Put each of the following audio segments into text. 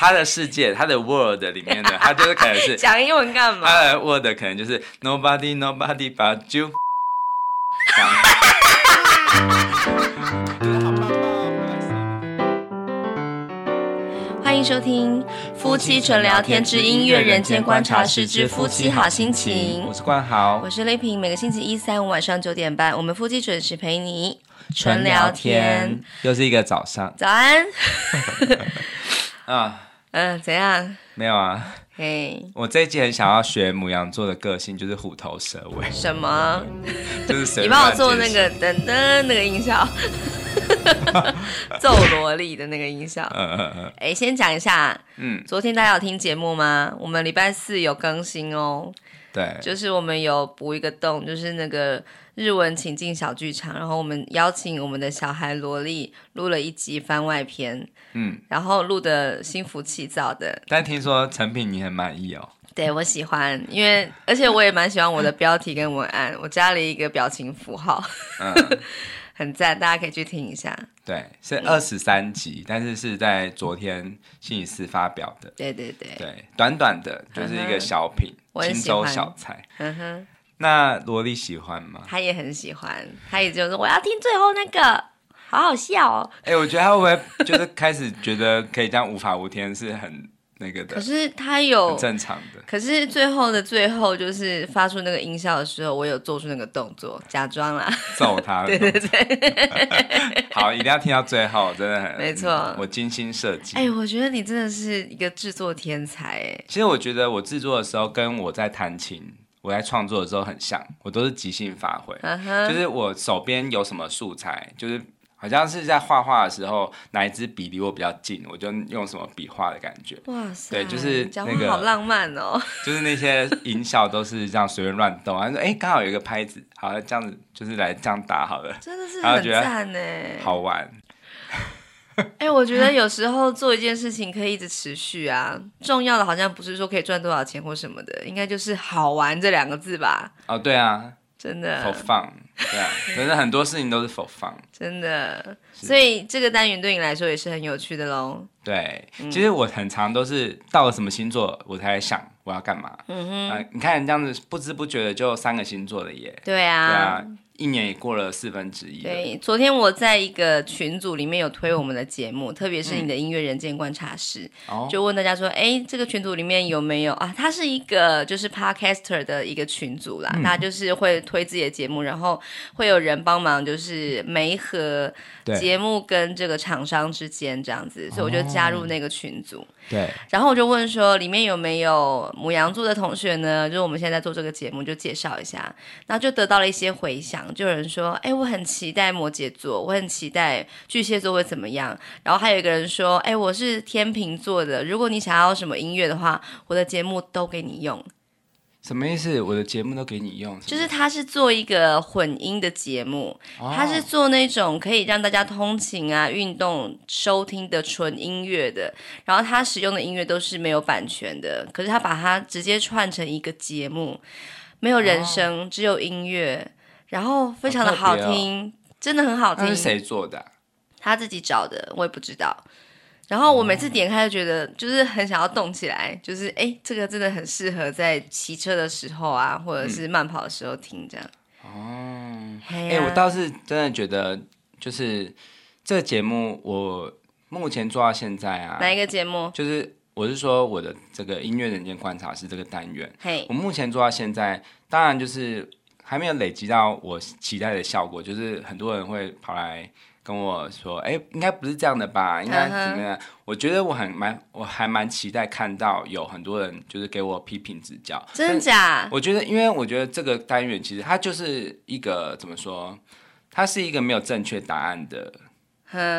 他的世界，他的 world 里面的，他就是可能是 讲英文干嘛？他的 world 可能就是 nobody nobody but you。欢迎收听《夫妻纯聊天之音乐人间观察室之夫妻好心情》。我是冠豪，我是雷平。每个星期一、三、五晚上九点半，我们夫妻准时陪你纯聊天。又是一个早上，早安。啊，嗯，怎样？没有啊。嘿，我这一季很想要学母羊座的个性，就是虎头蛇尾。什么？就是 你帮我做那个噔噔那个音效。奏萝莉的那个音效。嗯嗯嗯。哎，先讲一下。嗯。昨天大家有听节目吗？我们礼拜四有更新哦。对。就是我们有补一个洞，就是那个日文情境小剧场，然后我们邀请我们的小孩萝莉录了一集番外篇。嗯。然后录的心浮气躁的。但听说成品你很满意哦。对，我喜欢，因为而且我也蛮喜欢我的标题跟文案，我加了一个表情符号。嗯。很赞，大家可以去听一下。对，是二十三集，嗯，但是是在昨天星期四发表的。对对对，对，短短的，就是一个小品，清粥小菜。嗯哼，那萝莉喜欢吗？他也很喜欢，他也就是我要听最后那个，好好笑哦。哎，我觉得他会不会就是开始觉得可以这样无法无天，是很。那个的，可是他有正常的，可是最后的最后，就是发出那个音效的时候，我有做出那个动作，假装啦，揍他，对对对，好，一定要听到最后，真的很没错，嗯，我精心设计。哎，我觉得你真的是一个制作天才，哎，其实我觉得我制作的时候跟我在弹琴，我在创作的时候很像，我都是即兴发挥，uh -huh. 就是我手边有什么素材，就是。好像是在画画的时候，哪一支笔离我比较近，我就用什么笔画的感觉。哇塞！对，就是那个好浪漫哦。就是那些音效都是这样随便乱动，然后说哎，刚好有一个拍子，好了，这样子就是来这样打好了。真的是很赞呢，好玩。哎，我觉得有时候做一件事情可以一直持续啊。重要的好像不是说可以赚多少钱或什么的，应该就是好玩这两个字吧。哦，对啊。真的，for fun，对啊，真的很多事情都是 for fun，真的，所以这个单元对你来说也是很有趣的喽。对，其实我很常都是到了什么星座，我才想我要干嘛。嗯哼、呃，你看这样子不知不觉的就三个星座了耶。对啊，对啊。一年也过了四分之一。对，昨天我在一个群组里面有推我们的节目，特别是你的音乐人间观察室，嗯，就问大家说，哎，这个群组里面有没有啊？它是一个就是 Podcaster 的一个群组啦，那、嗯、就是会推自己的节目，然后会有人帮忙，就是媒合节目跟这个厂商之间这样子，所以我就加入那个群组。对，然后我就问说，里面有没有母羊座的同学呢？就是我们现在在做这个节目，就介绍一下，然后就得到了一些回响。就有人说，哎，我很期待摩羯座，我很期待巨蟹座会怎么样。然后还有一个人说，哎，我是天秤座的，如果你想要什么音乐的话，我的节目都给你用。什么意思？我的节目都给你用？就是他是做一个混音的节目，哦，他是做那种可以让大家通勤啊、运动收听的纯音乐的。然后他使用的音乐都是没有版权的，可是他把它直接串成一个节目，没有人声，哦，只有音乐。然后非常的好听，哦，真的很好听。是谁做的？他自己找的，我也不知道。然后我每次点开就觉得，就是很想要动起来，就是哎，这个真的很适合在骑车的时候啊，或者是慢跑的时候听这样。哦，哎，我倒是真的觉得，就是这个节目，我目前做到现在啊，哪一个节目？就是我是说我的这个音乐人间观察是这个单元，嘿，我目前做到现在，当然就是。还没有累积到我期待的效果，就是很多人会跑来跟我说：“哎，应该不是这样的吧？应该怎么样？” uh -huh. 我觉得我很蛮，我还蛮期待看到有很多人就是给我批评指教。真的假？我觉得，因为我觉得这个单元其实它就是一个怎么说？它是一个没有正确答案的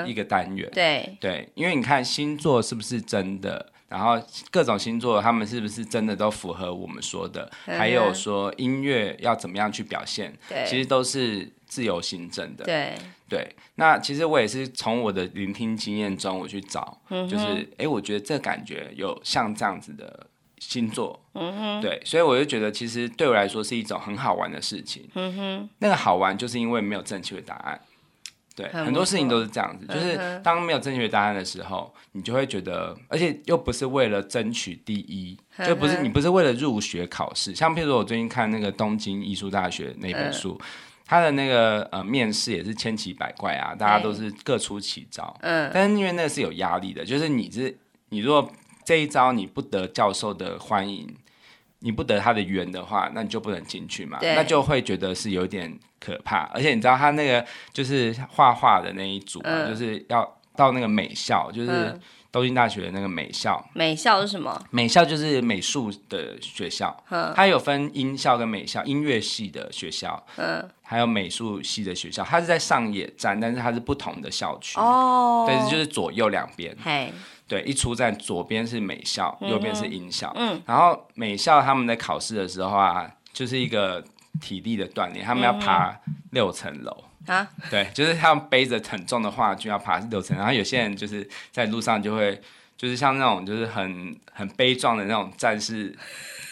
一个单元。Uh. 对对，因为你看星座是不是真的？然后各种星座，他们是不是真的都符合我们说的？嗯、还有说音乐要怎么样去表现？对，其实都是自由行政的。对对，那其实我也是从我的聆听经验中，我去找，嗯、就是哎，我觉得这感觉有像这样子的星座。嗯哼，对，所以我就觉得，其实对我来说是一种很好玩的事情。嗯哼，那个好玩就是因为没有正确的答案。对，很多事情都是这样子，就是当没有正确答案的时候，你就会觉得，而且又不是为了争取第一，就不是你不是为了入学考试。像譬如说我最近看那个东京艺术大学那本书，他的那个呃面试也是千奇百怪啊，大家都是各出奇招。嗯，但是因为那个是有压力的，就是你是你如果这一招你不得教授的欢迎。你不得他的缘的话，那你就不能进去嘛，那就会觉得是有点可怕。而且你知道他那个就是画画的那一组，嗯，就是要到那个美校，就是东京大学的那个美校。美校是什么？美校就是美术的学校，嗯，它有分音校跟美校，音乐系的学校，嗯，还有美术系的学校。它是在上野站，但是它是不同的校区哦，对，就是左右两边。嘿。对，一出站左边是美校，右边是音校。嗯，然后美校他们在考试的时候啊，就是一个体力的锻炼，他们要爬六层楼啊。对，就是他们背着很重的画具要爬六层，然后有些人就是在路上就会，就是像那种就是很很悲壮的那种战士，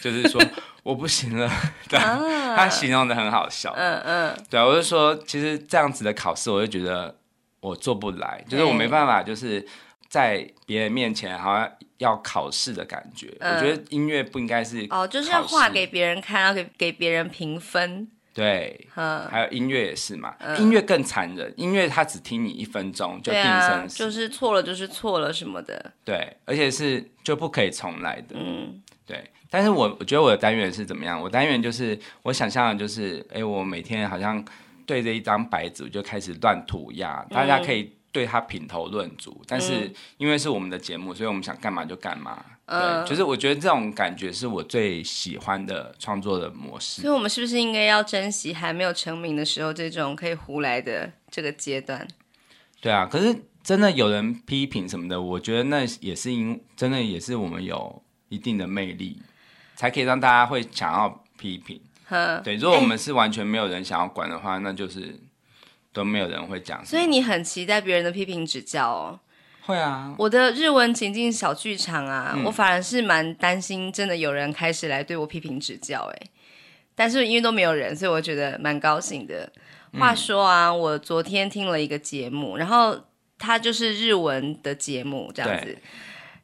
就是说我不行了。对，他形容的很好笑。嗯嗯，对，我就说其实这样子的考试，我就觉得我做不来，就是我没办法，就是。在别人面前好像要考试的感觉，嗯，我觉得音乐不应该是哦，就是要画给别人看，要给给别人评分。对，嗯，还有音乐也是嘛，嗯，音乐更残忍，音乐他只听你一分钟就定生死，啊，就是错了就是错了什么的。对，而且是就不可以重来的。嗯，对。但是我我觉得我的单元是怎么样？我单元就是我想象的就是，哎，我每天好像对着一张白纸就开始乱涂鸦，大家可以，嗯。对他品头论足，但是因为是我们的节目，嗯，所以我们想干嘛就干嘛。嗯，对，就是我觉得这种感觉是我最喜欢的创作的模式。所以，我们是不是应该要珍惜还没有成名的时候这种可以胡来的这个阶段？对啊，可是真的有人批评什么的，我觉得那也是因真的也是我们有一定的魅力，才可以让大家会想要批评。嗯，对，如果我们是完全没有人想要管的话，欸，那就是。都没有人会讲，所以你很期待别人的批评指教哦。会啊，我的日文情境小剧场啊，嗯，我反而是蛮担心，真的有人开始来对我批评指教哎。但是因为都没有人，所以我觉得蛮高兴的。话说啊，我昨天听了一个节目，然后它就是日文的节目，这样子。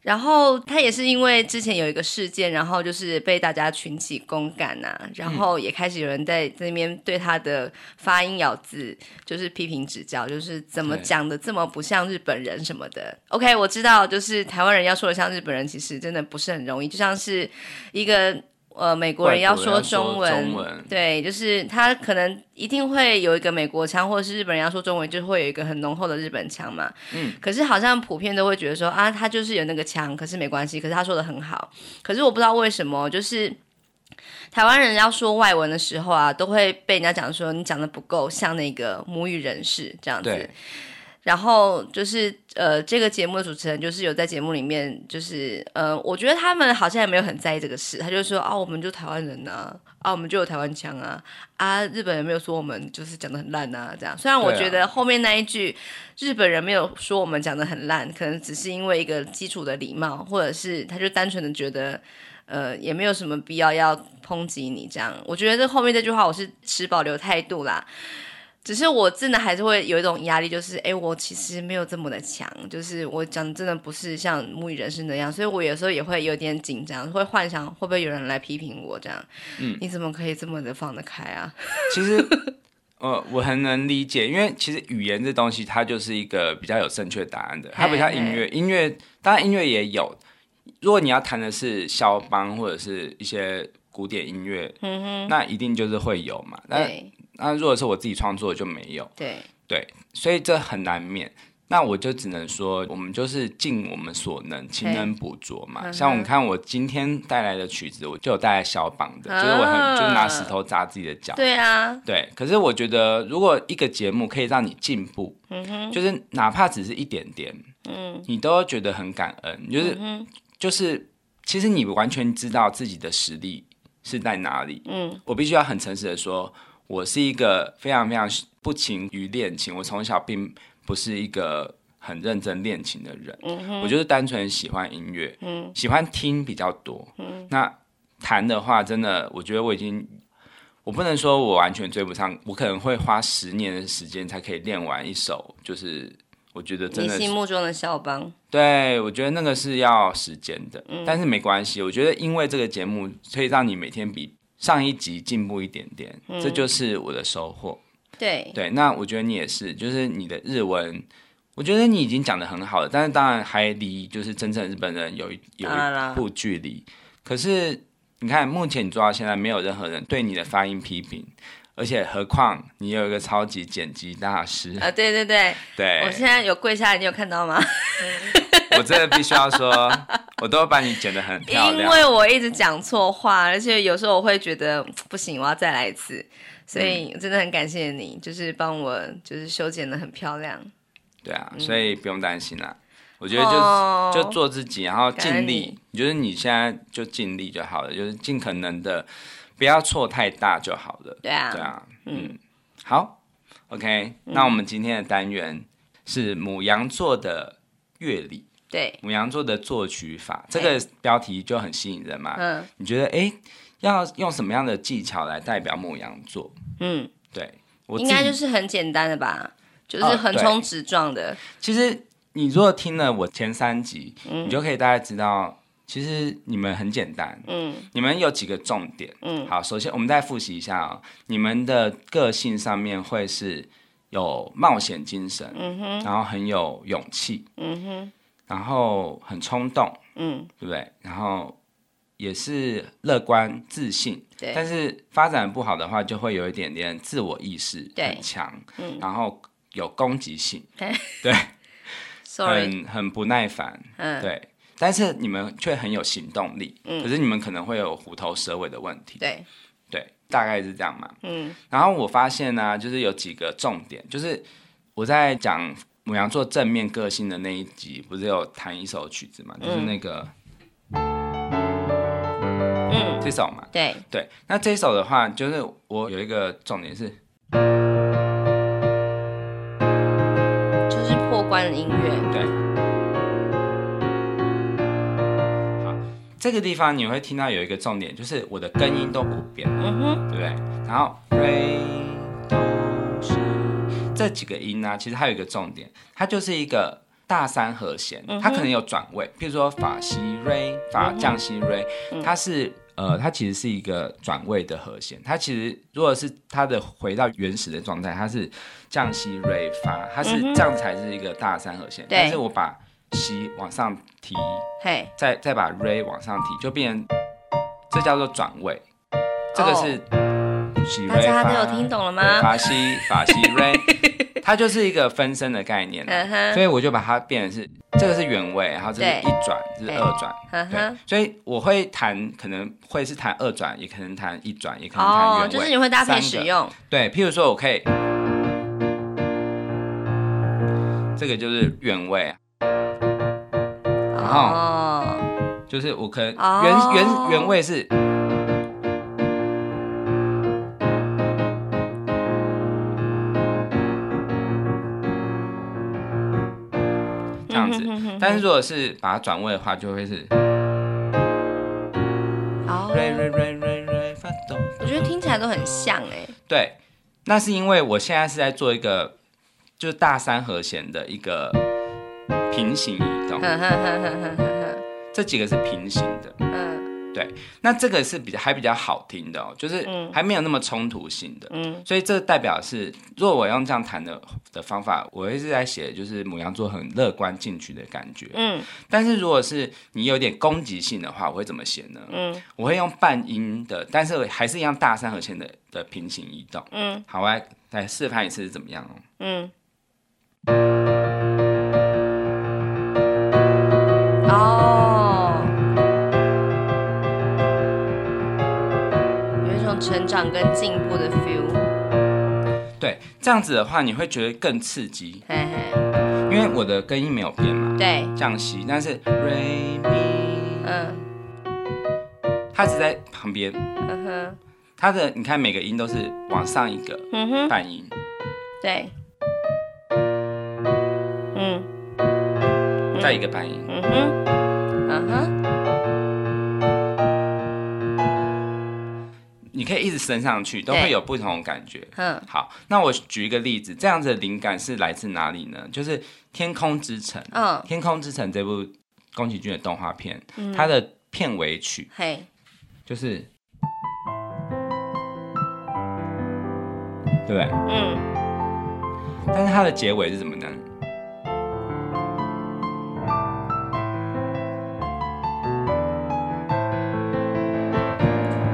然后他也是因为之前有一个事件，然后就是被大家群起公干呐、啊，然后也开始有人在那边对他的发音咬字就是批评指教，就是怎么讲的这么不像日本人什么的。OK，我知道，就是台湾人要说的像日本人，其实真的不是很容易，就像是一个。呃，美国人要说中文，中文，对，就是他可能一定会有一个美国腔，或者是日本人要说中文，就会有一个很浓厚的日本腔嘛。嗯，可是好像普遍都会觉得说啊，他就是有那个腔，可是没关系，可是他说的很好。可是我不知道为什么，就是台湾人要说外文的时候啊，都会被人家讲说你讲的不够像那个母语人士这样子。然后就是呃，这个节目的主持人就是有在节目里面，就是呃，我觉得他们好像也没有很在意这个事。他就说啊，我们就台湾人呐，啊，我们就有台湾腔啊，啊，日本人没有说我们就是讲的很烂啊，这样。虽然我觉得后面那一句日本人没有说我们讲的很烂，可能只是因为一个基础的礼貌，或者是他就单纯的觉得呃，也没有什么必要要抨击你这样。我觉得这后面这句话我是持保留态度啦。只是我真的还是会有一种压力，就是哎，我其实没有这么的强，就是我讲真的不是像母语人士那样，所以我有时候也会有点紧张，会幻想会不会有人来批评我这样。嗯，你怎么可以这么的放得开啊？其实，呃，我很能理解，因为其实语言这东西它就是一个比较有正确答案的，它不像音乐，音乐当然音乐也有，如果你要弹的是肖邦或者是一些古典音乐，嗯哼，那一定就是会有嘛，对。那如果是我自己创作就没有，对对，所以这很难免。那我就只能说，我们就是尽我们所能，勤能补拙嘛。像我们看我今天带来的曲子，我就有带来肖邦的，就是我很就拿石头砸自己的脚。对啊，对。可是我觉得，如果一个节目可以让你进步，就是哪怕只是一点点，嗯，你都觉得很感恩。就是就是，其实你完全知道自己的实力是在哪里。嗯，我必须要很诚实的说。我是一个非常非常不勤于练琴，我从小并不是一个很认真练琴的人，嗯、我就是单纯喜欢音乐，嗯，喜欢听比较多。嗯、那弹的话，真的，我觉得我已经，我不能说我完全追不上，我可能会花十年的时间才可以练完一首，就是我觉得真的你心目中的肖邦。对，我觉得那个是要时间的，嗯、但是没关系。我觉得因为这个节目可以让你每天比上一集进步一点点，嗯、这就是我的收获。对对，那我觉得你也是，就是你的日文，我觉得你已经讲的很好了，但是当然还离就是真正日本人有一有一步距离。可是。你看，目前你做到现在，没有任何人对你的发音批评，而且何况你有一个超级剪辑大师啊！对对对，对，我现在有跪下来，你有看到吗？我真的必须要说，我都会把你剪得很漂亮，因为我一直讲错话，而且有时候我会觉得不行，我要再来一次，所以真的很感谢你，就是帮我就是修剪得很漂亮。对啊，所以不用担心啦。我觉得就、oh, 就做自己，然后尽力。你觉得你现在就尽力就好了，就是尽可能的不要错太大就好了。对啊，对啊，嗯，好，OK、嗯。那我们今天的单元是母羊座的乐理，对，牡羊座的作曲法，这个标题就很吸引人嘛。嗯，你觉得哎，要用什么样的技巧来代表牡羊座？嗯，对，我应该就是很简单的吧，就是横冲直撞的。哦、其实。你如果听了我前三集，嗯、你就可以大概知道，其实你们很简单。嗯，你们有几个重点。嗯，好，首先我们再复习一下啊、哦，你们的个性上面会是有冒险精神，嗯哼，然后很有勇气，嗯哼，然后很冲动，嗯，对不对？然后也是乐观自信，对。但是发展不好的话，就会有一点点自我意识很强，嗯，然后有攻击性，对。对。Sorry. 很很不耐烦，嗯，对，但是你们却很有行动力，嗯，可是你们可能会有虎头蛇尾的问题，对，对，大概是这样嘛，嗯，然后我发现呢、啊，就是有几个重点，就是我在讲牡羊座正面个性的那一集，不是有弹一首曲子嘛，就是那个，嗯，这首嘛，对，对，那这首的话，就是我有一个重点是。就是破关的音乐。对，好，这个地方你会听到有一个重点，就是我的根音都不变，嗯哼，对不对？然后 re 这几个音呢、啊，其实还有一个重点，它就是一个大三和弦，它可能有转位，譬如说法西 re 法降西 re，它是。呃，它其实是一个转位的和弦。它其实如果是它的回到原始的状态，它是降西瑞发，它是这样才是一个大三和弦。嗯、但是我把西往上提，再再把瑞往上提，就变成这叫做转位。这个是大家都有听懂了吗？法西法西瑞，它就是一个分身的概念。所以我就把它变成是。这个是原位，然后这是一转，这是二转，对，所以我会弹，可能会是弹二转，也可能弹一转，也可能弹原位，就是你会搭配使用。对，譬如说我可以，这个就是原位，然后就是我可能原原原位是。但是如果是把它转位的话，就会是。哦。我觉得听起来都很像哎。对，那是因为我现在是在做一个，就是大三和弦的一个平行移动。这几个是平行的。对，那这个是比较还比较好听的哦，就是还没有那么冲突性的，嗯，所以这代表是，如果我用这样弹的的方法，我一直在写，就是母羊座很乐观进取的感觉，嗯，但是如果是你有点攻击性的话，我会怎么写呢？嗯，我会用半音的，但是还是一样大三和弦的的平行移动，嗯，好，我来来示范一次是怎么样哦，嗯。哦。成长跟进步的 feel，对，这样子的话你会觉得更刺激，嘿嘿，因为我的根音没有变嘛，对，降息，但是 re mi，嗯，它只在旁边，嗯哼，它的你看每个音都是往上一个，嗯哼，半音，对，嗯，再一个半音，嗯哼，嗯哼。你可以一直升上去，都会有不同的感觉。嗯，好，那我举一个例子，这样子的灵感是来自哪里呢？就是《天空之城》。嗯，《天空之城》这部宫崎骏的动画片，嗯、它的片尾曲，嘿，就是，对不对？嗯。但是它的结尾是什么呢？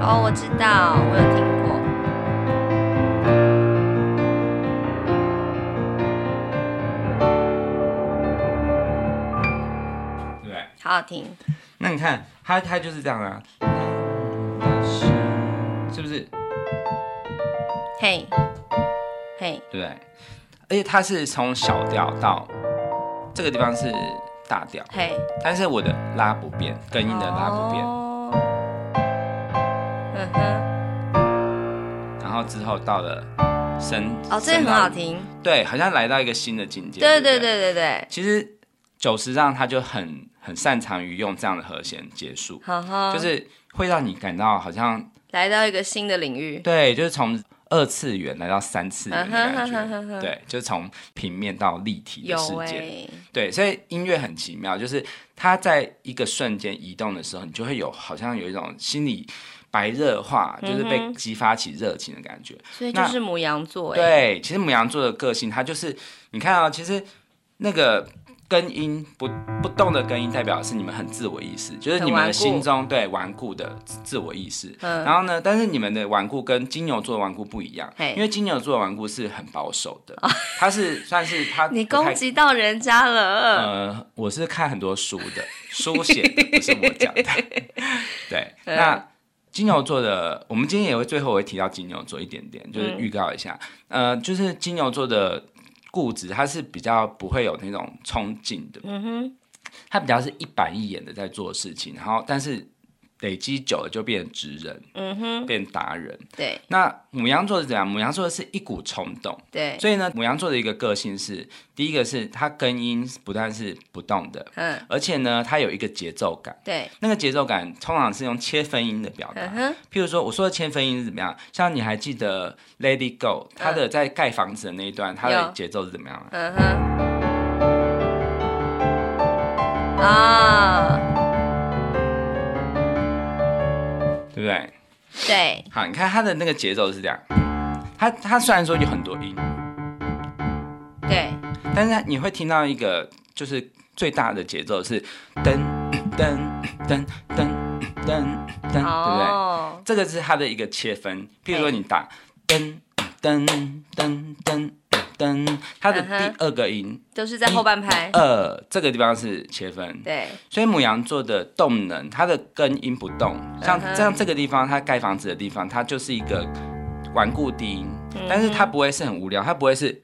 哦，我知道，我有听过。对，好好听。那你看，它它就是这样啊，是不是？嘿，嘿，对不对？而且它是从小调到这个地方是大调，嘿，但是我的拉不变，根音的拉不变。哦然后之后到了升哦，这个很好听，对，好像来到一个新的境界。对对对对对。其实九十让他就很很擅长于用这样的和弦结束，呵呵就是会让你感到好像来到一个新的领域。对，就是从二次元来到三次元的感觉。呵呵呵对，就是从平面到立体的世界。欸、对，所以音乐很奇妙，就是它在一个瞬间移动的时候，你就会有好像有一种心理。白热化就是被激发起热情的感觉，嗯、所以就是母羊座。对，其实母羊座的个性，它就是你看啊、哦，其实那个根音不不动的根音，代表是你们很自我意识，就是你们的心中对顽固的自我意识。嗯、然后呢，但是你们的顽固跟金牛座的顽固不一样，因为金牛座的顽固是很保守的，他是算是 他。你攻击到人家了。呃，我是看很多书的，书写的不是我讲的。对，嗯、那。金牛座的，我们今天也会最后会提到金牛座一点点，就是预告一下，嗯、呃，就是金牛座的固执，他是比较不会有那种冲劲的，嗯哼，他比较是一板一眼的在做事情，然后但是。累积久了就变直人，嗯哼，变达人。对，那母羊座是怎样？母羊座是一股冲动，对，所以呢，母羊座的一个个性是，第一个是它根音不但是不动的，嗯，而且呢，它有一个节奏感，对，那个节奏感通常是用切分音的表达，嗯，譬如说我说的切分音是怎么样？像你还记得《It Go》它的在盖房子的那一段，它的节奏是怎么样？嗯哼，啊。对不对？对，好，你看它的那个节奏是这样，它它虽然说有很多音，对，但是你会听到一个就是最大的节奏是噔噔噔噔噔噔，对不对？这个是它的一个切分，譬如说你打噔噔噔噔。噔，它的第二个音都是在后半拍。二这个地方是切分，对。所以母羊座的动能，它的根音不动，像像这个地方，它盖房子的地方，它就是一个顽固低音，但是它不会是很无聊，它不会是，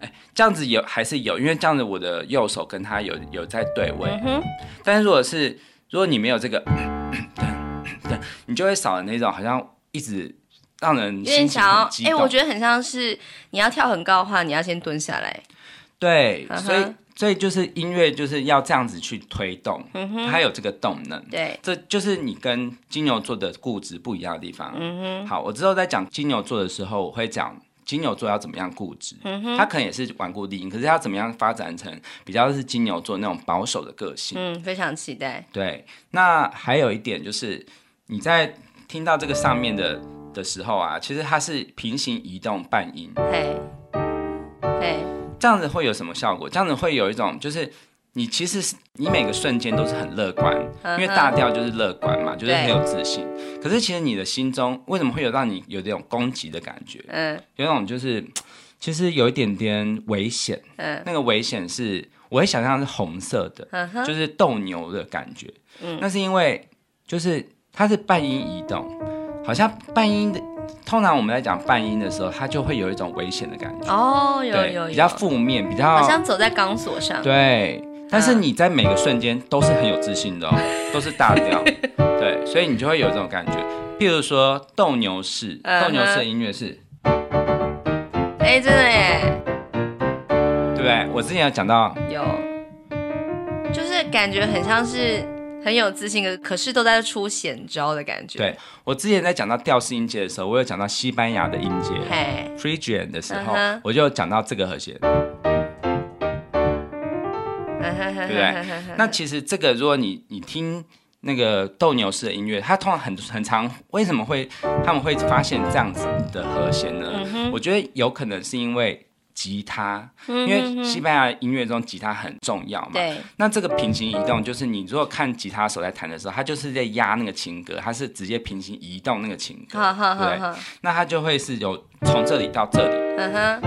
哎，这样子有还是有，因为这样子我的右手跟它有有在对位，但是如果是如果你没有这个，对，你就会少了那种好像一直。让人有点想要，哎、欸，我觉得很像是你要跳很高的话，你要先蹲下来。对，所以所以就是音乐就是要这样子去推动，嗯哼，它有这个动能。对，这就是你跟金牛座的固执不一样的地方。嗯哼，好，我之后在讲金牛座的时候，我会讲金牛座要怎么样固执。嗯哼，它可能也是顽固低音，可是他怎么样发展成比较是金牛座那种保守的个性。嗯，非常期待。对，那还有一点就是你在听到这个上面的。的时候啊，其实它是平行移动半音，嘿，嘿，这样子会有什么效果？这样子会有一种，就是你其实是你每个瞬间都是很乐观，因为大调就是乐观嘛，就是很有自信。可是其实你的心中为什么会有让你有这种攻击的感觉？嗯，有种就是其实有一点点危险，嗯，那个危险是我会想象是红色的，就是斗牛的感觉，嗯，那是因为就是它是半音移动。好像半音的，通常我们在讲半音的时候，它就会有一种危险的感觉哦，有有有，比较负面，比较好像走在钢索上。对，但是你在每个瞬间都是很有自信的哦，都是大调，对，所以你就会有这种感觉。譬如说斗牛士，斗牛士的音乐是，哎，真的耶，对不对？我之前有讲到，有，就是感觉很像是。很有自信的，可是都在出险招的感觉。对，我之前在讲到调式音阶的时候，我有讲到西班牙的音阶 f r e g i a n 的时候，uh -huh. 我就讲到这个和弦，uh. 对不对？那其实这个，如果你你听那个斗牛士的音乐，它通常很很长，为什么会他们会发现这样子的和弦呢？Uh. 我觉得有可能是因为。吉他，因为西班牙音乐中吉他很重要嘛。对。那这个平行移动，就是你如果看吉他手在弹的时候，他就是在压那个琴格，他是直接平行移动那个琴格，对。那他就会是有从这里到这里。嗯哼。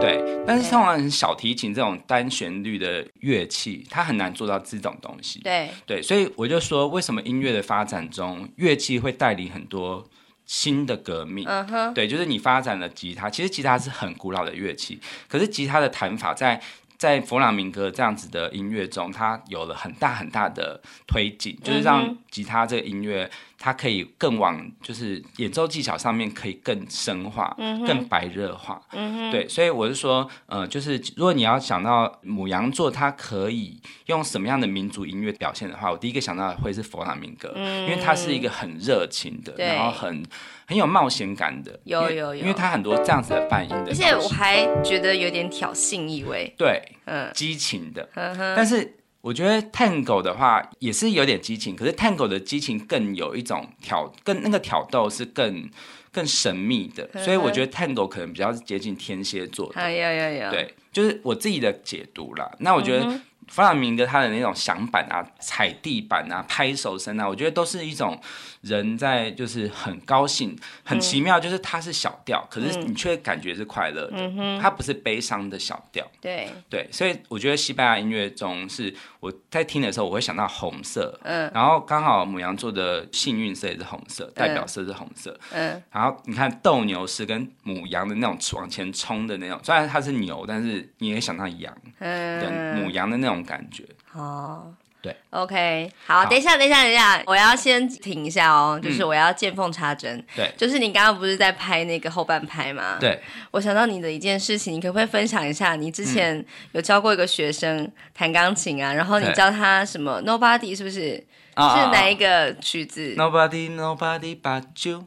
对。但是通常小提琴这种单旋律的乐器，它很难做到这种东西。对。对，所以我就说，为什么音乐的发展中，乐器会带领很多。新的革命，uh. 对，就是你发展了吉他。其实吉他是很古老的乐器，可是吉他的弹法在在弗朗明哥这样子的音乐中，它有了很大很大的推进，就是让吉他这个音乐。它可以更往就是演奏技巧上面可以更深化，嗯、更白热化、嗯，对，所以我是说，呃，就是如果你要想到母羊座，它可以用什么样的民族音乐表现的话，我第一个想到的会是佛朗明哥、嗯，因为它是一个很热情的，然后很很有冒险感的，有有有，因为它很多这样子的半音的，而且我还觉得有点挑衅意味，对，嗯，激情的，但是。我觉得 Tango 的话也是有点激情，可是 Tango 的激情更有一种挑，更那个挑逗是更更神秘的，所以我觉得 Tango 可能比较接近天蝎座的。有有有，对，就是我自己的解读啦。那我觉得。嗯弗朗明哥他的那种响板啊、踩地板啊、拍手声啊，我觉得都是一种人在就是很高兴、很奇妙，就是它是小调，可是你却感觉是快乐的，它不是悲伤的小调。对。对，所以我觉得西班牙音乐中是我在听的时候，我会想到红色，嗯，然后刚好母羊座的幸运色也是红色，代表色是红色，嗯，然后你看斗牛士跟母羊的那种往前冲的那种，虽然它是牛，但是你也想到羊，嗯，母羊的那种。感觉哦，对，OK，好，好，等一下，等一下，等一下，我要先停一下哦，就是我要见缝插针，对、嗯，就是你刚刚不是在拍那个后半拍吗？对，我想到你的一件事情，你可不可以分享一下？你之前有教过一个学生弹钢琴啊，然后你教他什么？Nobody 是不是？是哪一个曲子？Nobody，Nobody but you。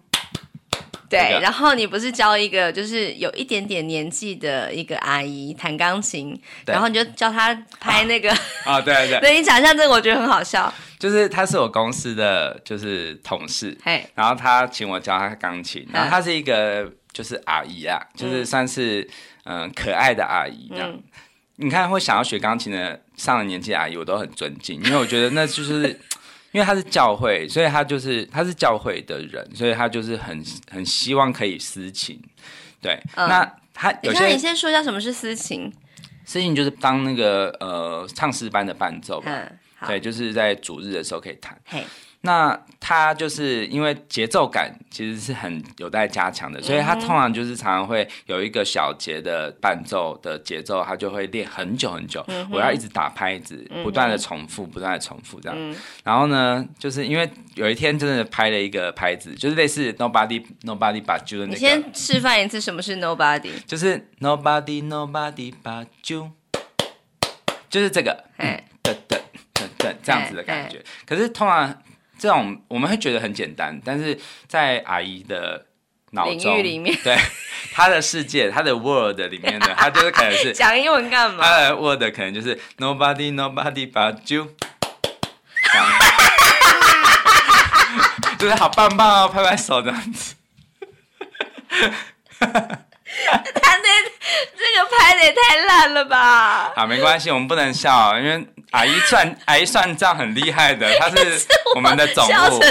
对，然后你不是教一个就是有一点点年纪的一个阿姨弹钢琴，然后你就教她拍那个 啊、哦，对对，对，你讲一下这个，我觉得很好笑。就是他是我公司的就是同事，嘿，然后他请我教他钢琴，然后他是一个就是阿姨啊，就是算是嗯、呃、可爱的阿姨这样。嗯、你看会想要学钢琴的上了年纪的阿姨，我都很尊敬，因为我觉得那就是。因为他是教会，所以他就是他是教会的人，所以他就是很很希望可以私情，对。嗯、那他有些，你先说一下什么是私情？私情就是当那个呃唱诗班的伴奏吧，嗯，对，就是在主日的时候可以弹。嘿。那他就是因为节奏感其实是很有待加强的，所以他通常就是常常会有一个小节的伴奏的节奏，他就会练很久很久。我要一直打拍子，不断的重复，不断的重复这样。然后呢，就是因为有一天真的拍了一个拍子，就是类似 Nobody Nobody But You 的那个。你先示范一次什么是 Nobody，就是 Nobody Nobody But You，就是这个，哎，噔噔噔噔这样子的感觉。可是通常。这种我们会觉得很简单，但是在阿姨的脑中里面，对她的世界，她的 world 里面呢，她就是可能是 讲英文干嘛？她的 world 可能就是 nobody nobody but you，就是好棒棒哦，拍拍手这样子。他那这个拍的也太烂了吧？好，没关系，我们不能笑，因为。阿姨算 阿姨算账很厉害的，她是 我们的总务，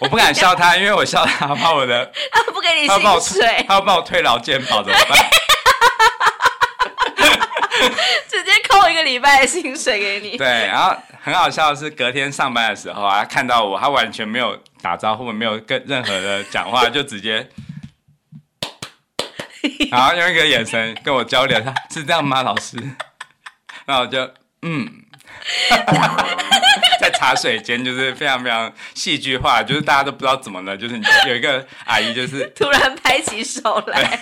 我不敢笑她，因为我笑她怕我的，她不给你薪水，她要帮我退劳健保怎么办？直接扣一个礼拜的薪水给你。对，然后很好笑的是，隔天上班的时候啊，看到我，他完全没有打招呼，没有跟任何的讲话，就直接，然后用一个眼神跟我交流，他是这样吗，老师？然后我就嗯。在茶水间，就是非常非常戏剧化，就是大家都不知道怎么了，就是有一个阿姨，就是 突然拍起手来，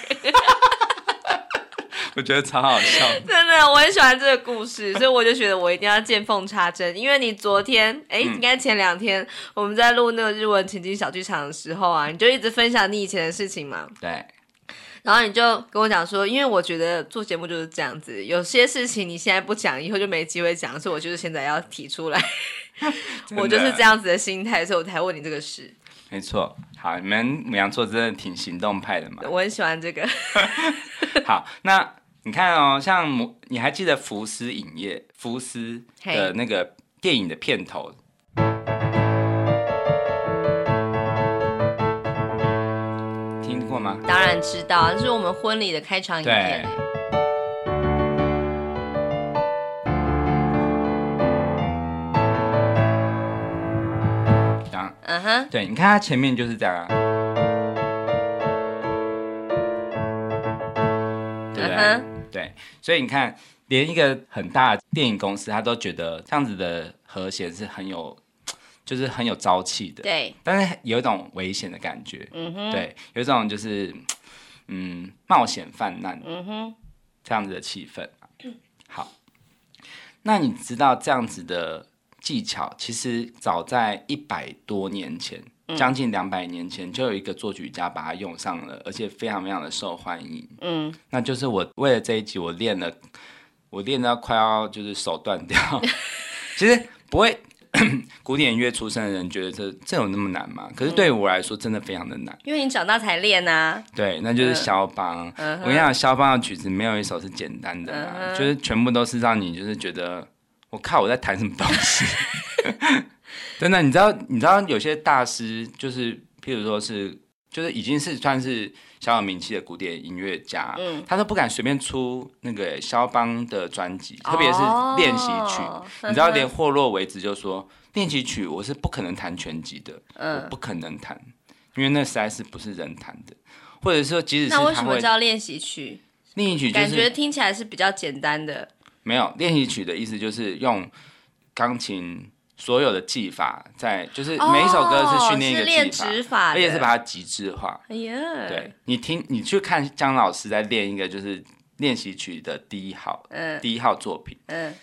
我觉得超好笑。真的，我很喜欢这个故事，所以我就觉得我一定要见缝插针。因为你昨天，哎、欸，应该前两天、嗯、我们在录那个日文情景小剧场的时候啊，你就一直分享你以前的事情嘛。对。然后你就跟我讲说，因为我觉得做节目就是这样子，有些事情你现在不讲，以后就没机会讲，所以我就是现在要提出来。我就是这样子的心态，所以我才问你这个事。没错，好，你们母羊座真的挺行动派的嘛？我很喜欢这个。好，那你看哦，像你还记得福斯影业福斯的那个电影的片头？当然知道，这是我们婚礼的开场影片。这嗯哼，对，你看它前面就是这样啊，对不对？嗯、对，所以你看，连一个很大的电影公司，他都觉得这样子的和弦是很有。就是很有朝气的，对，但是有一种危险的感觉，嗯哼，对，有一种就是嗯冒险犯难，嗯哼，这样子的气氛。好，那你知道这样子的技巧，其实早在一百多年前，将近两百年前，就有一个作曲家把它用上了，而且非常非常的受欢迎。嗯，那就是我为了这一集，我练了，我练到快要就是手断掉。其实不会。古典音乐出身的人觉得这这有那么难吗？可是对于我来说，真的非常的难。因为你长大才练啊。对，那就是肖邦。嗯、我跟你讲，肖邦的曲子没有一首是简单的啦，嗯、就是全部都是让你就是觉得，我靠，我在弹什么东西？真的，你知道，你知道有些大师就是，譬如说是，就是已经是算是。小有名气的古典音乐家，嗯，他都不敢随便出那个肖邦的专辑，特别是练习曲。哦、你知道，连霍洛维兹就说，练习曲我是不可能弹全集的，嗯，我不可能弹，因为那实在是不是人弹的。或者说，即使是什么叫练习曲？练习曲、就是、感觉听起来是比较简单的。没有，练习曲的意思就是用钢琴。所有的技法在，就是每一首歌是训练一个技法，哦、法而且是把它极致化。哎呀，对，你听，你去看姜老师在练一个就是练习曲的第一号，嗯，第一号作品，嗯，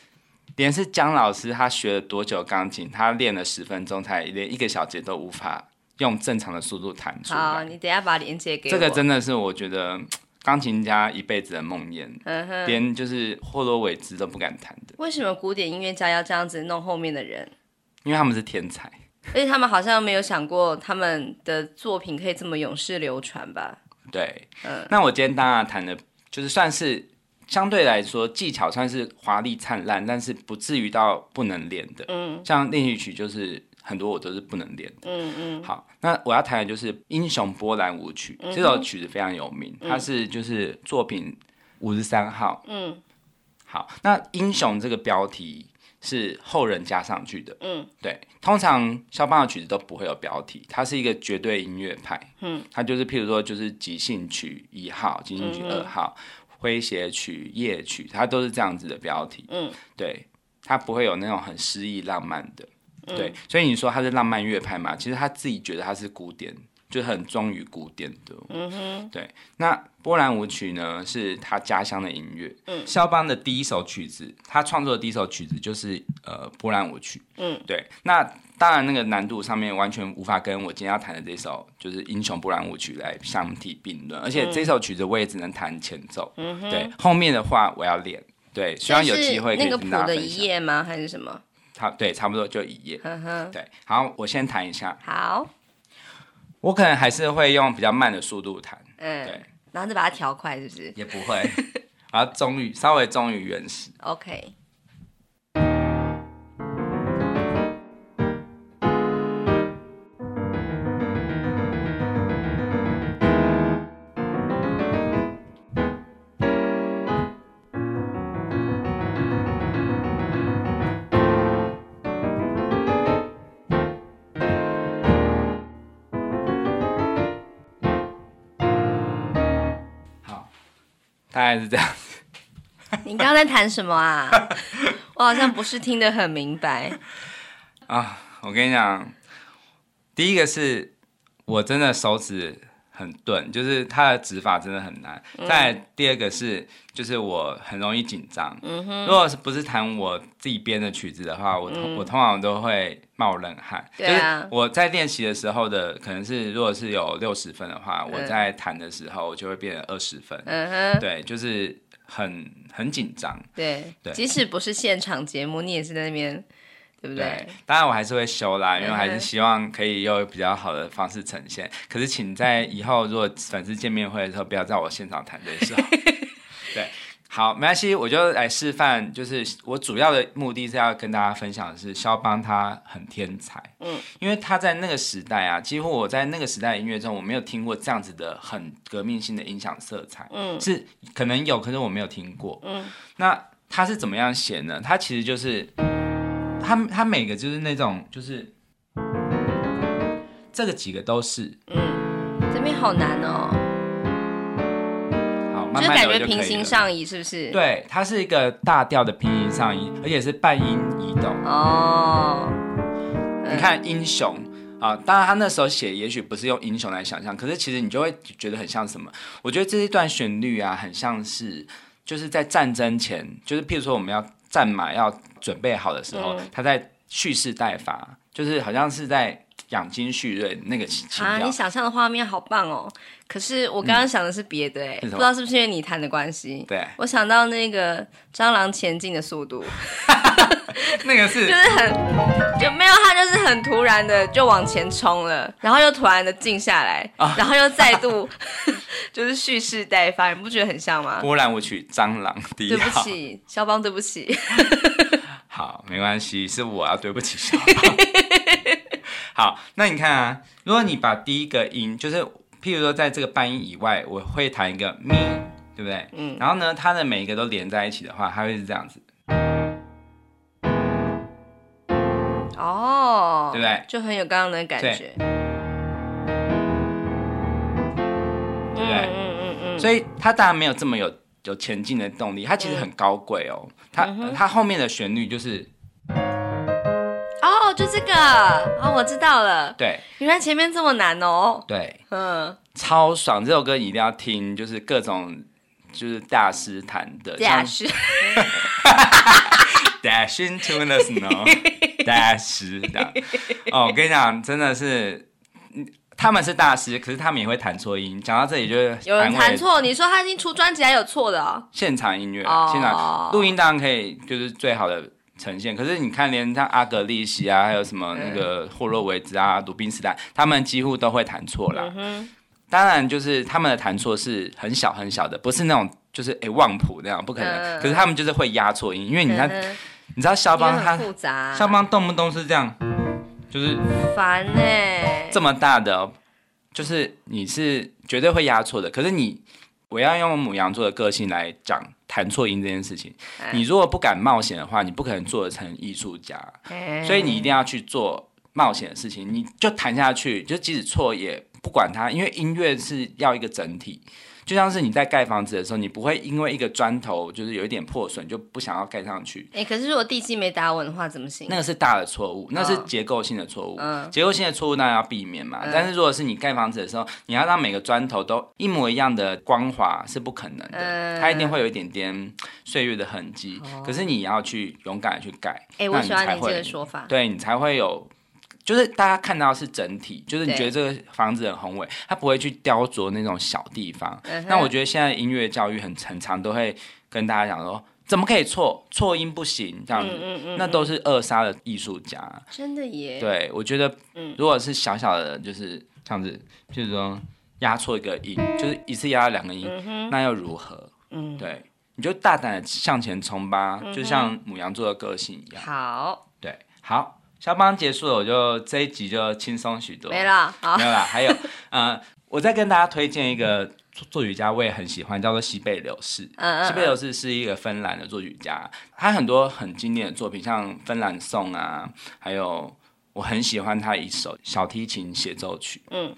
连是姜老师他学了多久钢琴，他练了十分钟才连一个小节都无法用正常的速度弹出来。好，你等下把链接给我。这个真的是我觉得 钢琴家一辈子的梦魇，嗯哼，连就是霍洛维兹都不敢弹的。为什么古典音乐家要这样子弄后面的人？因为他们是天才，而且他们好像没有想过他们的作品可以这么永世流传吧？对，嗯。那我今天当然谈的，就是算是相对来说技巧算是华丽灿烂，但是不至于到不能练的。嗯。像练习曲就是很多我都是不能练的。嗯嗯。好，那我要谈的就是《英雄波兰舞曲》嗯、这首曲子非常有名，它是就是作品五十三号。嗯。好，那英雄这个标题。是后人加上去的，嗯，对，通常肖邦的曲子都不会有标题，它是一个绝对音乐派，嗯，它就是譬如说就是即兴曲一号、即兴曲二号、诙谐曲、夜曲，它都是这样子的标题，嗯，对，它不会有那种很诗意浪漫的，对，所以你说它是浪漫乐派嘛？其实他自己觉得它是古典。就很忠于古典的，嗯哼，对。那波兰舞曲呢，是他家乡的音乐。嗯，肖邦的第一首曲子，他创作的第一首曲子就是呃波兰舞曲。嗯，对。那当然，那个难度上面完全无法跟我今天要弹的这首就是英雄波兰舞曲来相提并论。而且这首曲子我也只能弹前奏。嗯哼，对。后面的话我要练。对，希望有机会可以听到。那个谱的一页吗？还是什么？差对，差不多就一页。嗯哼，对。好，我先弹一下。好。我可能还是会用比较慢的速度弹，嗯，对，然后再把它调快，是不是？也不会，然后忠于稍微忠于原始。OK。大概是这样子。你刚刚在谈什么啊？我好像不是听得很明白。啊，我跟你讲，第一个是我真的手指很钝，就是他的指法真的很难。嗯、再第二个是，就是我很容易紧张。嗯哼，如果是不是弹我自己编的曲子的话，我通、嗯、我通常都会冒冷汗。对啊，就是我在练习的时候的可能是，如果是有六十分的话，嗯、我在弹的时候就会变成二十分。嗯哼，对，就是很很紧张。对对，即使不是现场节目，你也是在那边。对不对？对，当然我还是会修啦，因为还是希望可以用比较好的方式呈现。可是，请在以后如果粉丝见面会的时候，不要在我现场弹的时候。对，好，没关系，我就来示范。就是我主要的目的是要跟大家分享的是，肖邦他很天才。嗯，因为他在那个时代啊，几乎我在那个时代的音乐中，我没有听过这样子的很革命性的音响色彩。嗯，是可能有，可是我没有听过。嗯，那他是怎么样写呢？他其实就是。他他每个就是那种就是，这个几个都是，嗯，这边好难哦，好，慢慢就感觉平行上移是不是？对，它是一个大调的平行上移，而且是半音移动哦。你看英雄啊，当然他那时候写也许不是用英雄来想象，可是其实你就会觉得很像什么？我觉得这一段旋律啊，很像是就是在战争前，就是譬如说我们要。战马要准备好的时候，嗯、他在蓄势待发，就是好像是在养精蓄锐那个。啊，你想象的画面好棒哦！可是我刚刚想的是别的哎，嗯、不知道是不是因为你弹的关系？对，我想到那个蟑螂前进的速度，那个是 就是很就没有，它就是很突然的就往前冲了，然后又突然的静下来，啊、然后又再度。就是蓄势待发，你不觉得很像吗？波兰舞曲《蟑螂》第一。对不起，肖邦，对不起。好，没关系，是我要对不起肖邦。好，那你看啊，如果你把第一个音，就是譬如说在这个半音以外，我会弹一个咪，对不对？嗯。然后呢，它的每一个都连在一起的话，它会是这样子。哦。对不对？就很有刚刚的感觉。对，嗯嗯嗯，所以它当然没有这么有有前进的动力，它其实很高贵哦。它它后面的旋律就是，哦，就这个，哦，我知道了。对，原来前面这么难哦。对，嗯，超爽，这首歌一定要听，就是各种就是大师弹的，大师，Dash into the snow，Dash 的。哦，我跟你讲，真的是。他们是大师，可是他们也会弹错音。讲到这里，就是有人弹错。你说他已经出专辑还有错的哦？现场音乐，oh. 现场录音当然可以，就是最好的呈现。可是你看，连像阿格利西啊，还有什么那个霍洛维兹啊、鲁宾斯坦，他们几乎都会弹错啦。Mm hmm. 当然，就是他们的弹错是很小很小的，不是那种就是哎望谱那样，不可能。Mm hmm. 可是他们就是会压错音，因为你看，mm hmm. 你知道肖邦他肖邦动不动是这样。就是烦呢，欸，这么大的，就是你是绝对会压错的。可是你，我要用母羊座的个性来讲弹错音这件事情。你如果不敢冒险的话，你不可能做得成艺术家。所以你一定要去做冒险的事情，你就弹下去，就即使错也不管它，因为音乐是要一个整体。就像是你在盖房子的时候，你不会因为一个砖头就是有一点破损就不想要盖上去。哎、欸，可是如果地基没打稳的话，怎么行？那个是大的错误，那是结构性的错误。嗯，结构性的错误当然要避免嘛。嗯、但是如果是你盖房子的时候，你要让每个砖头都一模一样的光滑是不可能的，嗯、它一定会有一点点岁月的痕迹。嗯、可是你要去勇敢的去盖。哎、欸，我喜欢你这个说法。对，你才会有。就是大家看到是整体，就是你觉得这个房子很宏伟，他不会去雕琢那种小地方。那我觉得现在音乐教育很很常都会跟大家讲说，怎么可以错错音不行这样子，那都是扼杀了艺术家。真的耶？对，我觉得，如果是小小的，就是这样子，就是说压错一个音，就是一次压了两个音，那又如何？嗯，对，你就大胆的向前冲吧，就像母羊座的个性一样。好，对，好。萧邦结束了，我就这一集就轻松许多。没了，好，没有了。还有，呃，我再跟大家推荐一个作曲家，我也很喜欢，叫做西贝柳士。嗯嗯。西贝柳士是一个芬兰的作曲家，他很多很经典的作品，像《芬兰颂》啊，还有我很喜欢他一首小提琴协奏曲。嗯。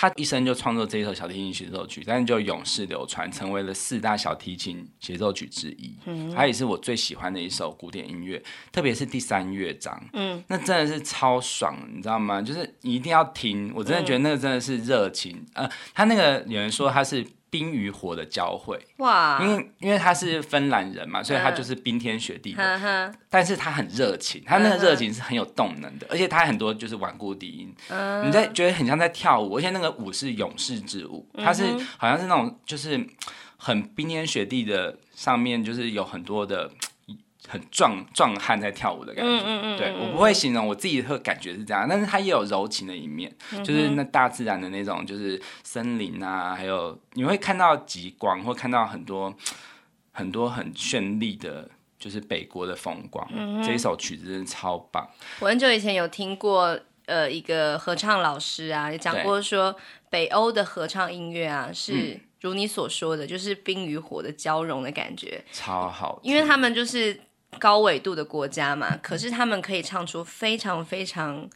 他一生就创作这一首小提琴协奏曲，但是就永世流传，成为了四大小提琴协奏曲之一。嗯，它也是我最喜欢的一首古典音乐，特别是第三乐章。嗯，那真的是超爽，你知道吗？就是你一定要听，我真的觉得那个真的是热情。嗯、呃，他那个有人说他是。冰与火的交汇，哇！因为因为他是芬兰人嘛，所以他就是冰天雪地的，嗯、但是他很热情，他那个热情是很有动能的，嗯、而且他很多就是顽固低音，嗯、你在觉得很像在跳舞，而且那个舞是勇士之舞，他是好像是那种就是很冰天雪地的，上面就是有很多的。很壮壮汉在跳舞的感觉，嗯嗯嗯、对，我不会形容，我自己会感觉是这样，但是它也有柔情的一面，就是那大自然的那种，就是森林啊，还有你会看到极光，或看到很多很多很绚丽的，就是北国的风光。嗯、这一首曲子真的超棒。我很久以前有听过，呃，一个合唱老师啊，也讲过说，北欧的合唱音乐啊是如你所说的，就是冰与火的交融的感觉，超好，因为他们就是。高纬度的国家嘛，可是他们可以唱出非常非常，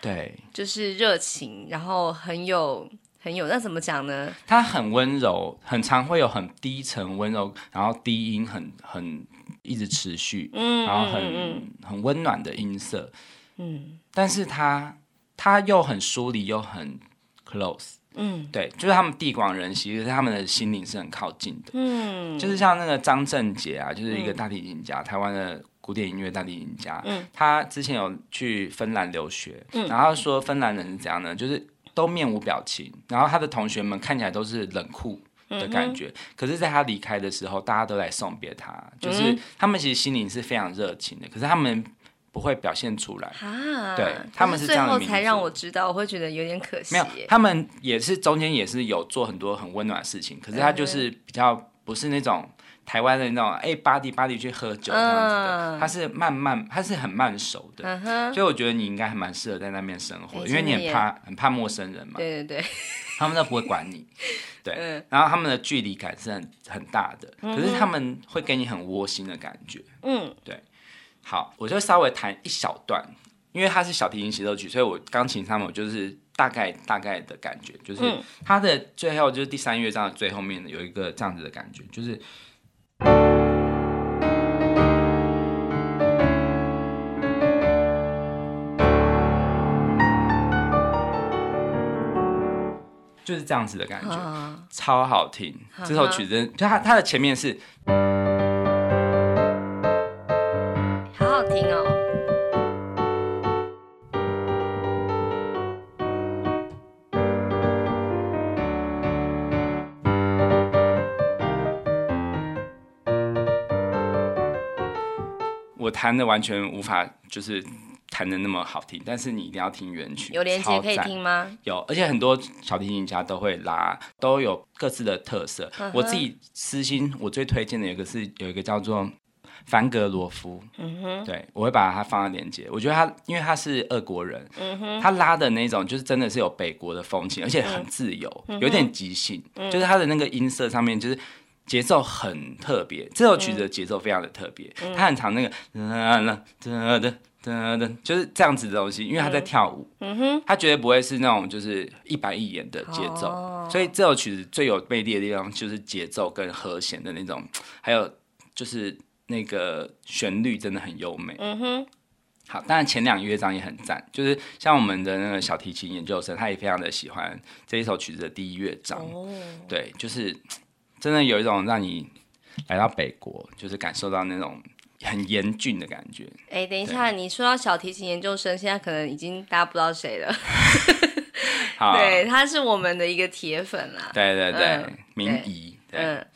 对，就是热情，然后很有很有，那怎么讲呢？他很温柔，很常会有很低沉温柔，然后低音很很一直持续，嗯，然后很嗯。很温暖的音色，嗯，但是他他又很疏离又很 close。嗯，对，就是他们地广人稀，可是他们的心灵是很靠近的。嗯，就是像那个张正杰啊，就是一个大提琴家，嗯、台湾的古典音乐大提琴家。嗯，他之前有去芬兰留学，嗯，然后说芬兰人是怎样呢？就是都面无表情，然后他的同学们看起来都是冷酷的感觉。嗯、可是，在他离开的时候，大家都来送别他，就是他们其实心灵是非常热情的。可是他们。不会表现出来。啊，对，他们是这样的。最后才让我知道，我会觉得有点可惜。没有，他们也是中间也是有做很多很温暖的事情，可是他就是比较不是那种台湾的那种哎巴蒂巴蒂去喝酒这样子的，他是慢慢，他是很慢熟的，所以我觉得你应该还蛮适合在那边生活，因为你很怕很怕陌生人嘛。对对对，他们都不会管你，对，然后他们的距离感是很很大的，可是他们会给你很窝心的感觉，嗯，对。好，我就稍微弹一小段，因为它是小提琴协奏曲，所以我钢琴上面我就是大概大概的感觉，就是它的最后就是第三乐章的最后面有一个这样子的感觉，就是，就是这样子的感觉，超好听。这首曲子就它它的前面是。弹的完全无法就是弹的那么好听，但是你一定要听原曲。有连接可以听吗？有，而且很多小提琴家都会拉，都有各自的特色。Uh huh. 我自己私心，我最推荐的有一个是有一个叫做凡格罗夫。嗯哼、uh，huh. 对，我会把它放在连接。我觉得他因为他是俄国人，嗯哼、uh，huh. 他拉的那种就是真的是有北国的风情，而且很自由，uh. 有点即兴，uh. 就是他的那个音色上面就是。节奏很特别，这首曲子的节奏非常的特别，嗯、它很长，那个噔噔噔噔噔，就是这样子的东西，因为他在跳舞，嗯哼，他绝对不会是那种就是一板一眼的节奏，哦、所以这首曲子最有魅力的地方就是节奏跟和弦的那种，还有就是那个旋律真的很优美，嗯哼，好，当然前两乐章也很赞，就是像我们的那个小提琴研究生，他也非常的喜欢这一首曲子的第一乐章，哦、对，就是。真的有一种让你来到北国，就是感受到那种很严峻的感觉。哎、欸，等一下，你说到小提琴研究生，现在可能已经大家不知道谁了。好对，他是我们的一个铁粉啦。对对对，嗯、明仪。对，嗯、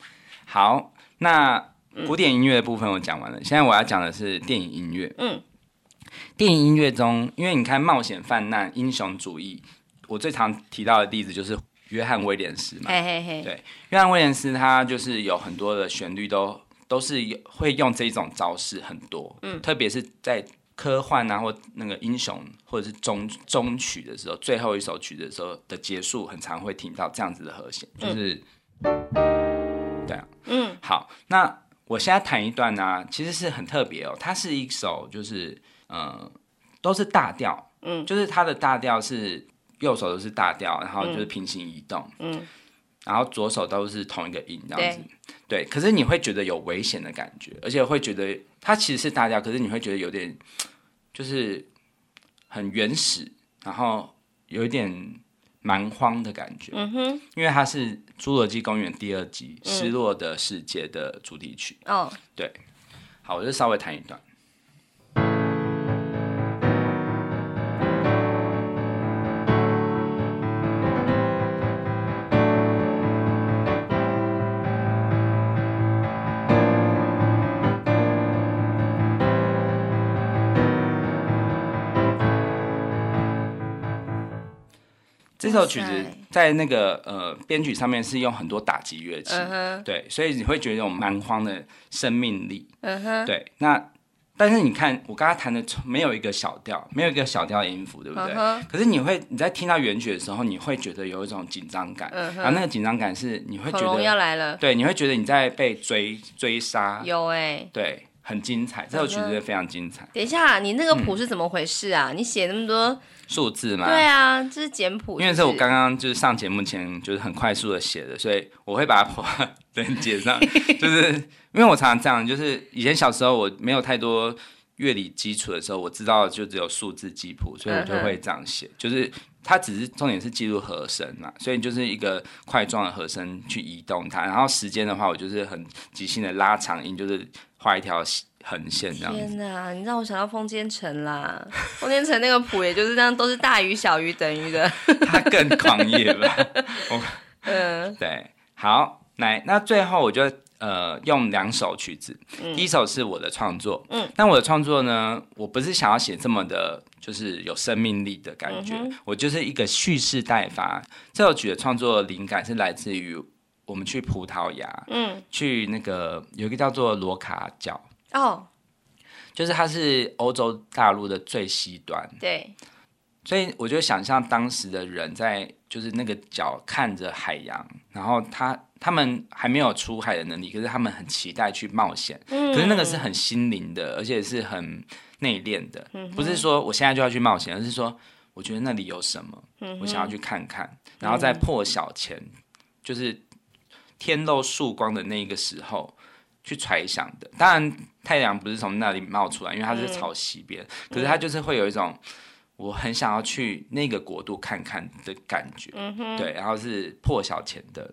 好，那古典音乐的部分我讲完了，嗯、现在我要讲的是电影音乐。嗯，电影音乐中，因为你看冒险、泛滥、英雄主义，我最常提到的例子就是。约翰威廉斯嘛，嘿嘿嘿。对，约翰威廉斯他就是有很多的旋律都都是会用这种招式很多，嗯，特别是在科幻啊或那个英雄或者是中中曲的时候，最后一首曲的时候的结束，很常会听到这样子的和弦，就是，嗯、对啊，嗯，好，那我现在弹一段呢、啊，其实是很特别哦，它是一首就是呃都是大调，嗯，就是它的大调是。右手都是大调，然后就是平行移动，嗯，然后左手都是同一个音这样子，对，对。可是你会觉得有危险的感觉，而且会觉得它其实是大调，可是你会觉得有点就是很原始，然后有一点蛮荒的感觉，嗯哼，因为它是《侏罗纪公园》第二集《失落的世界》的主题曲，哦，对。好，我就稍微弹一段。这首曲子在那个呃编曲上面是用很多打击乐器，uh huh. 对，所以你会觉得有蛮荒的生命力，uh huh. 对。那但是你看我刚刚弹的没有一个小调，没有一个小调的音符，对不对？Uh huh. 可是你会你在听到原曲的时候，你会觉得有一种紧张感，uh huh. 然后那个紧张感是你会觉得要来了，对，你会觉得你在被追追杀，有哎、欸，对。很精彩，这首曲子非常精彩。等一下，你那个谱是怎么回事啊？嗯、你写那么多数字吗？对啊，这是简谱。因为是我刚刚就是上节目前就是很快速的写的，所以我会把它谱在链接上。就是因为我常常这样，就是以前小时候我没有太多乐理基础的时候，我知道就只有数字记谱，所以我就会这样写。嗯、就是它只是重点是记录和声嘛，所以就是一个块状的和声去移动它。然后时间的话，我就是很即兴的拉长音，就是。画一条横线这样。天哪，你让我想到风间城啦！风间城那个谱也就是这样，都是大于、小于、等于的。他更狂野吧？嗯，对。好，来，那最后我就呃用两首曲子。嗯、第一首是我的创作，嗯，但我的创作呢，我不是想要写这么的，就是有生命力的感觉。嗯、我就是一个蓄势待发。这首曲的创作灵感是来自于。我们去葡萄牙，嗯，去那个有一个叫做罗卡角哦，就是它是欧洲大陆的最西端，对，所以我就想象当时的人在就是那个脚看着海洋，然后他他们还没有出海的能力，可是他们很期待去冒险，嗯，可是那个是很心灵的，而且是很内敛的，嗯，不是说我现在就要去冒险，而是说我觉得那里有什么，嗯，我想要去看看，然后在破晓前，就是。天露曙光的那个时候去揣想的，当然太阳不是从那里冒出来，因为它是朝西边，嗯、可是它就是会有一种我很想要去那个国度看看的感觉，嗯、对，然后是破晓前的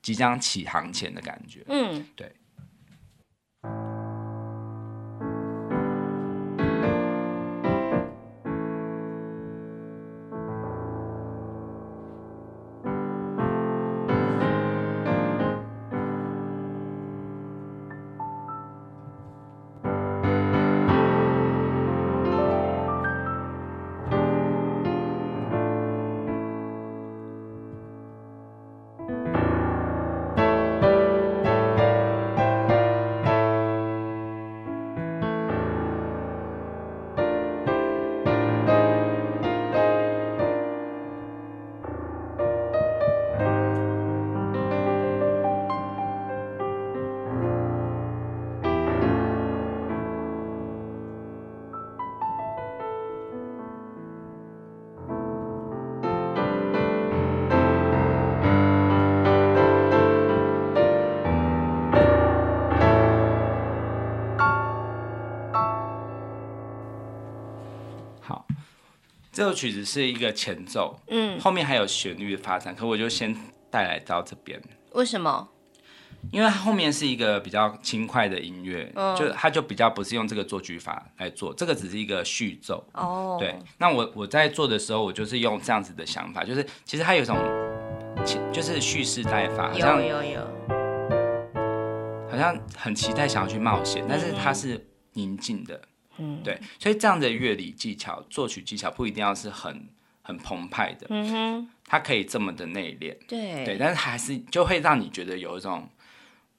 即将起航前的感觉，嗯，对。这首曲子是一个前奏，嗯，后面还有旋律的发展，可我就先带来到这边。为什么？因为后面是一个比较轻快的音乐，嗯、就它就比较不是用这个作曲法来做，这个只是一个序奏。哦，对。那我我在做的时候，我就是用这样子的想法，就是其实它有一种，就是蓄势待发，好像有有有，好像很期待想要去冒险，但是它是宁静的。嗯，对，所以这样的乐理技巧、作曲技巧不一定要是很很澎湃的，嗯哼，它可以这么的内敛，对对，但是还是就会让你觉得有一种，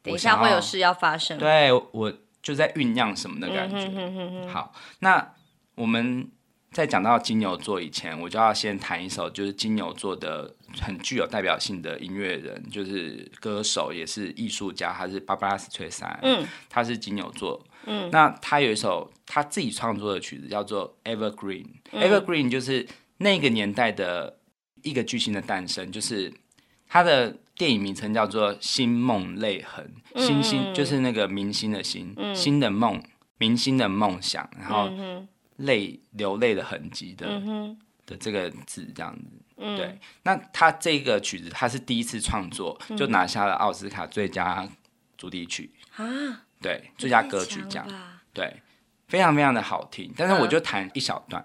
等一下会有事要发生，对，我就在酝酿什么的感觉。嗯、哼哼哼好，那我们在讲到金牛座以前，我就要先弹一首，就是金牛座的很具有代表性的音乐人，就是歌手也是艺术家，他是芭芭拉斯翠珊，嗯，他是金牛座。嗯，那他有一首他自己创作的曲子，叫做《Evergreen》。嗯，《Evergreen》就是那个年代的一个巨星的诞生，就是他的电影名称叫做《星梦泪痕》，星星就是那个明星的星，嗯、新的梦，明星的梦想，然后泪流泪的痕迹的、嗯、的这个字这样子。嗯、对，那他这个曲子他是第一次创作，就拿下了奥斯卡最佳主题曲。啊，对，最佳歌曲奖，对，非常非常的好听。但是我就弹一小段，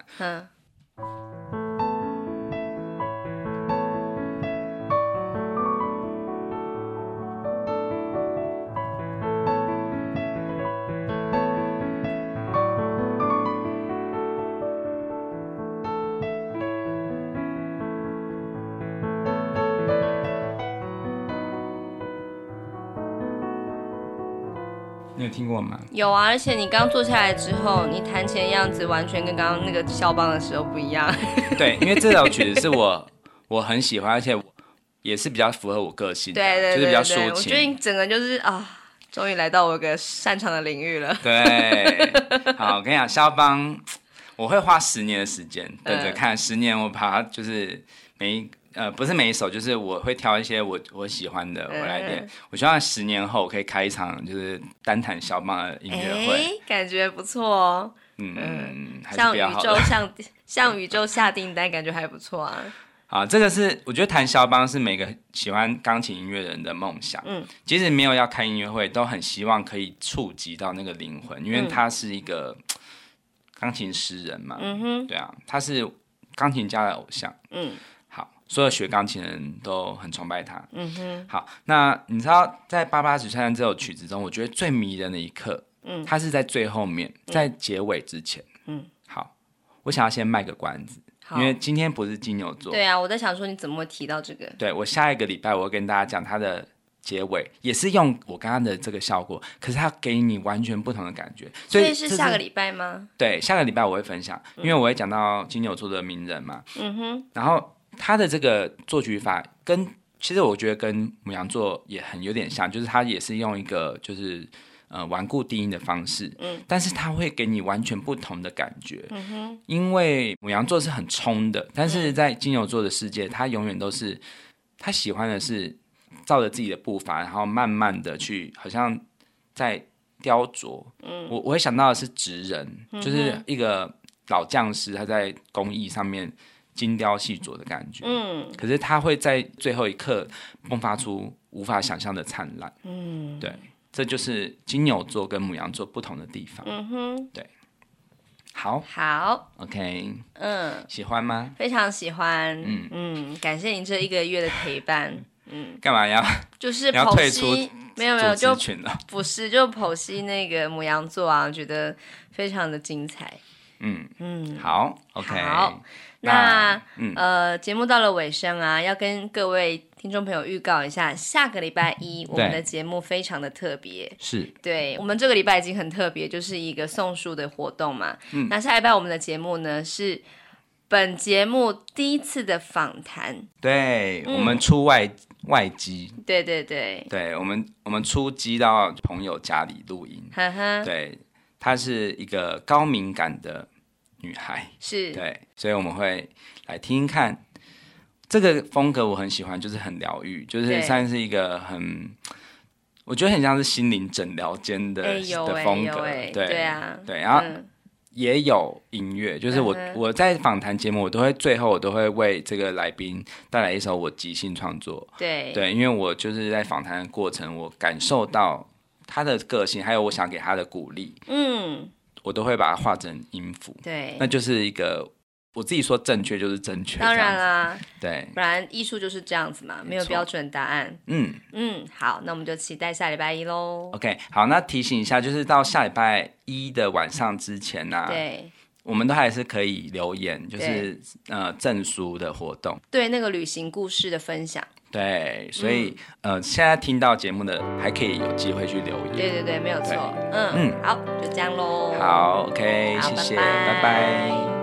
过吗？有啊，而且你刚坐下来之后，你弹琴的样子完全跟刚刚那个肖邦的时候不一样。对，因为这首曲子是我 我很喜欢，而且也是比较符合我个性的，对对对，就是比较抒情。我觉得你整个就是啊，终于来到我个擅长的领域了。对，好，我跟你讲，肖邦，我会花十年的时间等着看，十年我把它就是每一。呃，不是每一首，就是我会挑一些我我喜欢的我来练。嗯、我希望十年后可以开一场就是单弹肖邦的音乐会，欸，感觉不错哦。嗯，嗯向宇宙向向宇宙下订单，感觉还不错啊。啊，这个是我觉得弹肖邦是每个喜欢钢琴音乐人的梦想。嗯，即使没有要开音乐会，都很希望可以触及到那个灵魂，因为他是一个钢琴诗人嘛。嗯哼，对啊，他是钢琴家的偶像。嗯。所有学钢琴的人都很崇拜他。嗯哼。好，那你知道在《八八九三》这首曲子中，我觉得最迷人的一刻，嗯，它是在最后面，在结尾之前。嗯。好，我想要先卖个关子，因为今天不是金牛座。对啊，我在想说你怎么会提到这个？对，我下一个礼拜我会跟大家讲它的结尾，也是用我刚刚的这个效果，可是它给你完全不同的感觉。所以，所以是下个礼拜吗？对，下个礼拜我会分享，因为我会讲到金牛座的名人嘛。嗯哼。然后。他的这个作曲法跟其实我觉得跟母羊座也很有点像，就是他也是用一个就是呃顽固低音的方式，嗯，但是他会给你完全不同的感觉，嗯哼，因为母羊座是很冲的，但是在金牛座的世界，他永远都是他喜欢的是照着自己的步伐，然后慢慢的去好像在雕琢，嗯，我我会想到的是职人，就是一个老匠师，他在工艺上面。精雕细琢的感觉，嗯，可是他会在最后一刻迸发出无法想象的灿烂，嗯，对，这就是金牛座跟母羊座不同的地方，嗯哼，对，好，好，OK，嗯，喜欢吗？非常喜欢，嗯。嗯，感谢您这一个月的陪伴，嗯，干嘛要？就是要退出？没有没有，就不是就剖析那个母羊座啊，我觉得非常的精彩，嗯。嗯，好，OK，好。那、嗯、呃，节目到了尾声啊，要跟各位听众朋友预告一下，下个礼拜一我们的节目非常的特别，是。对，我们这个礼拜已经很特别，就是一个送书的活动嘛。嗯，那下礼拜我们的节目呢是本节目第一次的访谈，对，嗯、我们出外外机，对对对，对我们我们出机到朋友家里录音，呵呵。对，他是一个高敏感的。女孩。是。对，所以我们会来听听看这个风格，我很喜欢，就是很疗愈，就是算是一个很，我觉得很像是心灵诊疗间的、欸欸、的风格，对对啊，对，然后也有音乐，就是我、我在访谈节目，我都会最后我都会为这个来宾带来一首我即兴创作，对。对，因为我就是在访谈的过程，我感受到他的个性，还有我想给他的鼓励，嗯。我都会把它画成音符，对，那就是一个我自己说正确就是正确，当然啦，对，不然艺术就是这样子嘛，没有标准答案。嗯嗯，好，那我们就期待下礼拜一喽。OK，好，那提醒一下，就是到下礼拜一的晚上之前呢、啊，对，我们都还是可以留言，就是呃证书的活动，对，那个旅行故事的分享。对，所以、嗯、呃，现在听到节目的还可以有机会去留言。对对对，没有错。嗯嗯，好，就这样喽。好，OK，好谢谢，拜拜。拜拜。